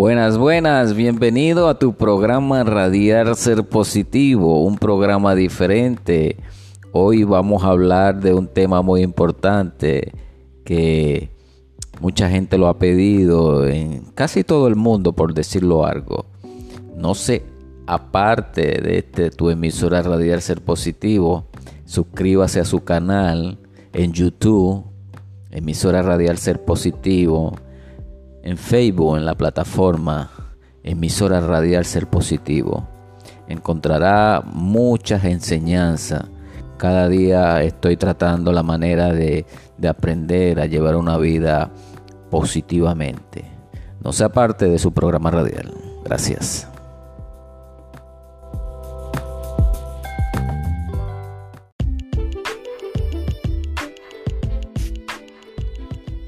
Buenas, buenas, bienvenido a tu programa Radiar Ser Positivo, un programa diferente. Hoy vamos a hablar de un tema muy importante que mucha gente lo ha pedido en casi todo el mundo, por decirlo algo. No sé, aparte de este, tu emisora Radiar Ser Positivo, suscríbase a su canal en YouTube, emisora Radial Ser Positivo en Facebook, en la plataforma emisora radial Ser Positivo. Encontrará muchas enseñanzas. Cada día estoy tratando la manera de, de aprender a llevar una vida positivamente. No sea parte de su programa radial. Gracias.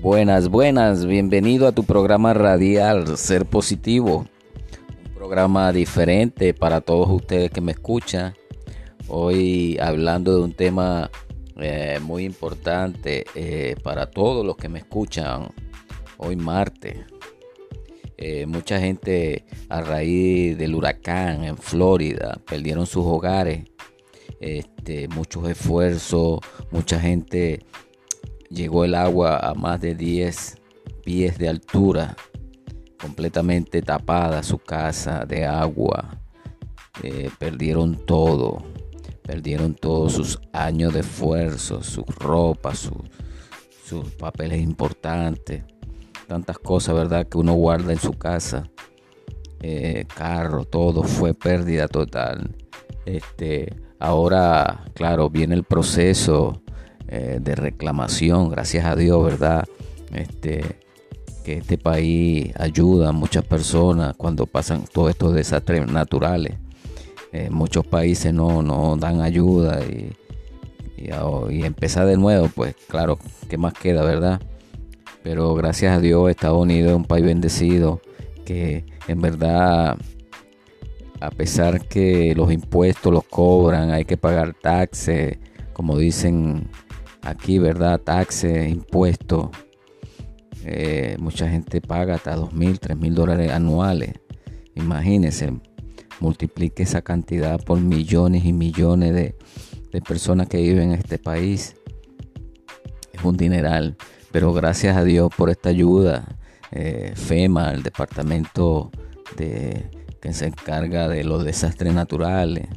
Buenas, buenas, bienvenido a tu programa radial Ser Positivo, un programa diferente para todos ustedes que me escuchan. Hoy hablando de un tema eh, muy importante eh, para todos los que me escuchan. Hoy martes, eh, mucha gente a raíz del huracán en Florida perdieron sus hogares, este, muchos esfuerzos, mucha gente llegó el agua a más de 10 pies de altura, completamente tapada su casa de agua. Eh, perdieron todo, perdieron todos sus años de esfuerzo, su ropa, sus papeles importantes, tantas cosas, ¿verdad?, que uno guarda en su casa. Eh, carro, todo fue pérdida total. Este, ahora, claro, viene el proceso eh, de reclamación, gracias a Dios, ¿verdad? Este, que este país ayuda a muchas personas cuando pasan todos estos desastres naturales. Eh, muchos países no, no dan ayuda y, y, empezar de nuevo, pues claro, ¿qué más queda, verdad? Pero gracias a Dios Estados Unidos es un país bendecido que en verdad a pesar que los impuestos los cobran, hay que pagar taxes, como dicen aquí, ¿verdad? Taxes, impuestos. Eh, mucha gente paga hasta dos mil, tres mil dólares anuales. Imagínense, multiplique esa cantidad por millones y millones de, personas que viven en este país. Es un dineral, pero gracias a Dios por esta ayuda. Eh, FEMA, el departamento de, que se encarga de los desastres naturales,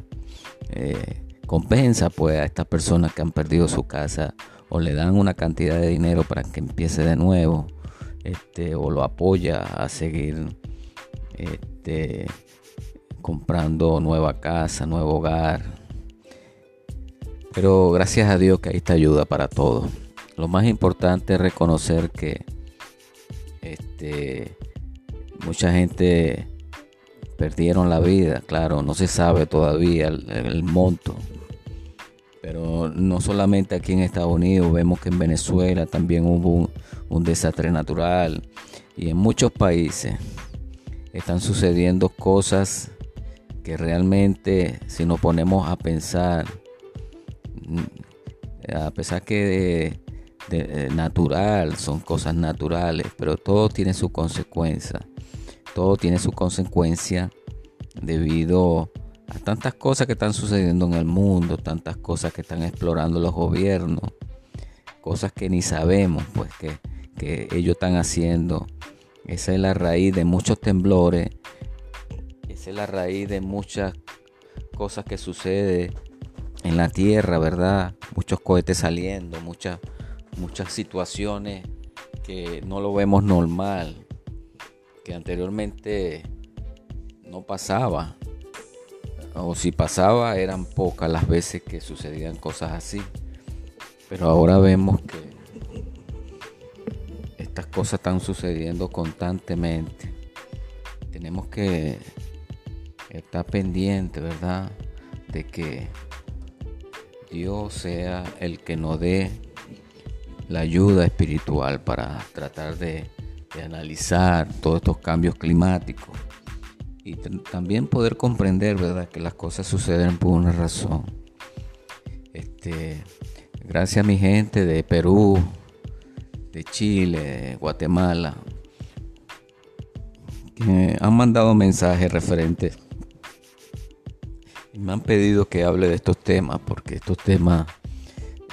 eh, compensa pues a estas personas que han perdido su casa o le dan una cantidad de dinero para que empiece de nuevo este, o lo apoya a seguir este, comprando nueva casa, nuevo hogar. Pero gracias a Dios que hay esta ayuda para todos. Lo más importante es reconocer que este, mucha gente perdieron la vida, claro, no se sabe todavía el monto, pero no solamente aquí en Estados Unidos, vemos que en Venezuela también hubo un, desastre natural y en muchos países están sucediendo cosas que realmente si nos ponemos a pensar, mm, a pesar que de, natural, son cosas naturales, pero todo tiene su consecuencia. Todo tiene su consecuencia debido a tantas cosas que están sucediendo en el mundo, tantas cosas que están explorando los gobiernos, cosas que ni sabemos, pues que, ellos están haciendo. Esa es la raíz de muchos temblores, esa es la raíz de muchas cosas que suceden en la tierra, ¿verdad? Muchos cohetes saliendo, muchas, muchas situaciones que no lo vemos normal, que anteriormente no pasaba o si pasaba eran pocas las veces que sucedían cosas así. Pero ahora vemos que estas cosas están sucediendo constantemente. Tenemos que estar pendiente, ¿verdad? De que Dios sea el que nos dé la ayuda espiritual para tratar de, de analizar todos estos cambios climáticos y también poder comprender, ¿verdad?, que las cosas suceden por una razón. Este, gracias a mi gente de Perú, de Chile, Guatemala, que han mandado mensajes referentes y me han pedido que hable de estos temas porque estos temas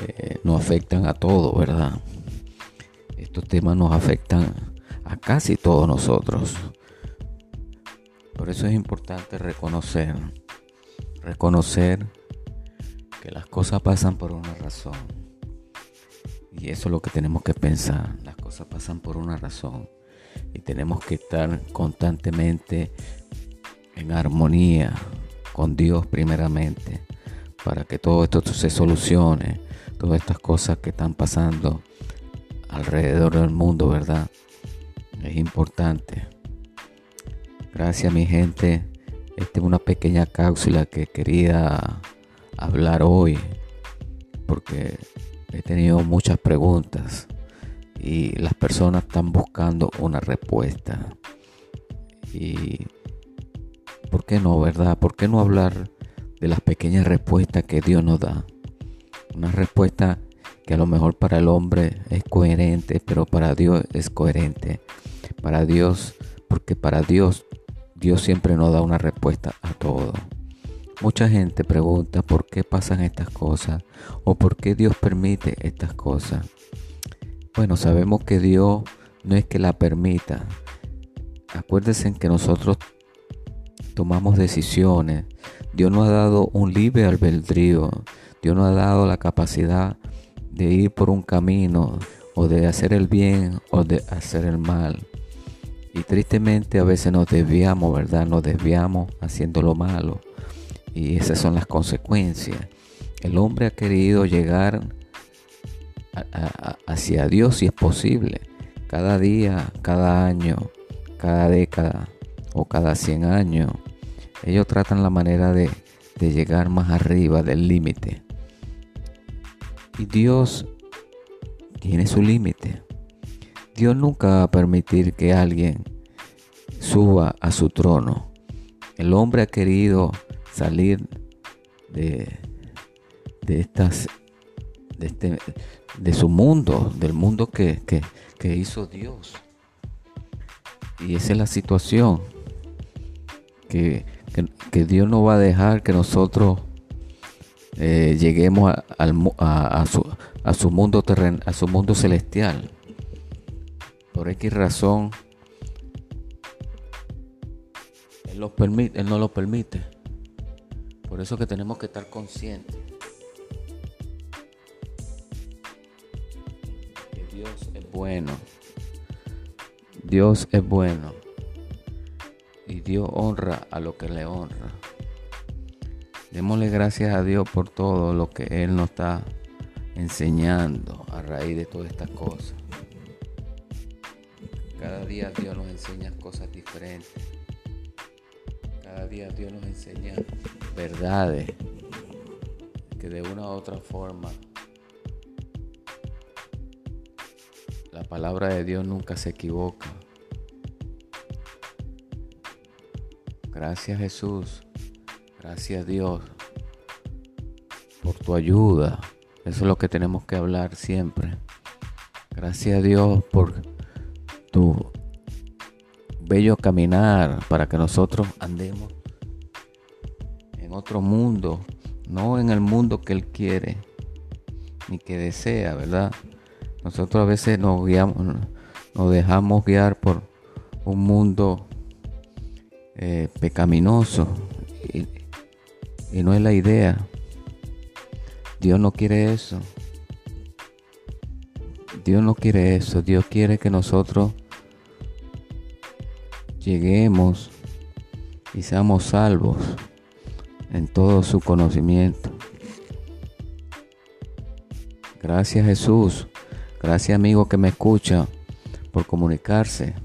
eh, nos afectan a todos, ¿verdad? Estos temas nos afectan casi todos nosotros. Por eso es importante reconocer, reconocer que las cosas pasan por una razón. Y eso es lo que tenemos que pensar. Las cosas pasan por una razón. Y tenemos que estar constantemente en armonía con Dios primeramente. Para que todo esto se solucione. Todas estas cosas que están pasando alrededor del mundo, ¿verdad? Es importante. Gracias mi gente. Esta es una pequeña cápsula que quería hablar hoy porque he tenido muchas preguntas y las personas están buscando una respuesta. Y ¿por qué no, verdad? ¿Por qué no hablar de las pequeñas respuestas que Dios nos da? Una respuesta que a lo mejor para el hombre es coherente, pero para Dios es coherente. Para Dios, porque para Dios, Dios siempre nos da una respuesta a todo. Mucha gente pregunta por qué pasan estas cosas o por qué Dios permite estas cosas. Bueno, sabemos que Dios no es que la permita. Acuérdense que nosotros tomamos decisiones. Dios nos ha dado un libre albedrío. Dios nos ha dado la capacidad de ir por un camino o de hacer el bien o de hacer el mal. Y tristemente a veces nos desviamos, ¿verdad? Nos desviamos haciendo lo malo. Y esas son las consecuencias. El hombre ha querido llegar hacia Dios si es posible. Cada día, cada año, cada década o cada 100 años. Ellos tratan la manera de, de llegar más arriba del límite. Y Dios tiene su límite. Dios nunca va a permitir que alguien suba a su trono. El hombre ha querido salir de, de estas de, este, de su mundo, del mundo que, hizo Dios. Y esa es la situación. Que, Dios no va a dejar que nosotros eh, lleguemos a, su, a, su, mundo terren, a su mundo celestial. Por X razón, Él, lo permite, no lo permite. Por eso que tenemos que estar conscientes que Dios es bueno. Dios es bueno. Y Dios honra a lo que le honra. Démosle gracias a Dios por todo lo que Él nos está enseñando a raíz de todas estas cosas. Cada día Dios nos enseña cosas diferentes. Cada día Dios nos enseña verdades que de una u otra forma la palabra de Dios nunca se equivoca. Gracias Jesús, gracias Dios por tu ayuda. Eso es lo que tenemos que hablar siempre. Gracias Dios por tu bello caminar para que nosotros andemos otro mundo, no en el mundo que Él quiere ni que desea, ¿verdad? Nosotros a veces nos guiamos, nos dejamos guiar por un mundo eh, pecaminoso y no es la idea. Dios no quiere eso. Dios no quiere eso. Dios quiere que nosotros lleguemos y seamos salvos en todo su conocimiento. Gracias Jesús. Gracias amigo que me escucha por comunicarse.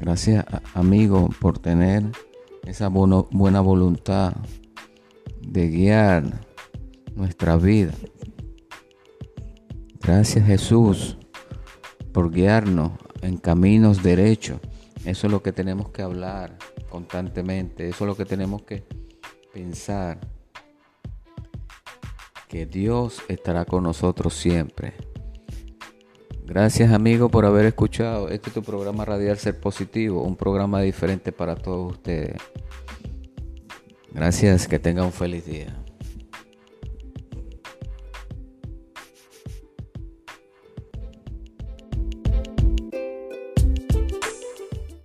Gracias amigo por tener esa buena voluntad de guiar nuestra vida. Gracias Jesús por guiarnos en caminos derechos. Eso es lo que tenemos que hablar constantemente. Eso es lo que tenemos que pensar que Dios estará con nosotros siempre. Gracias amigo por haber escuchado. Este es tu programa Radial Ser Positivo, un programa diferente para todos ustedes. Gracias, que tengan un feliz día.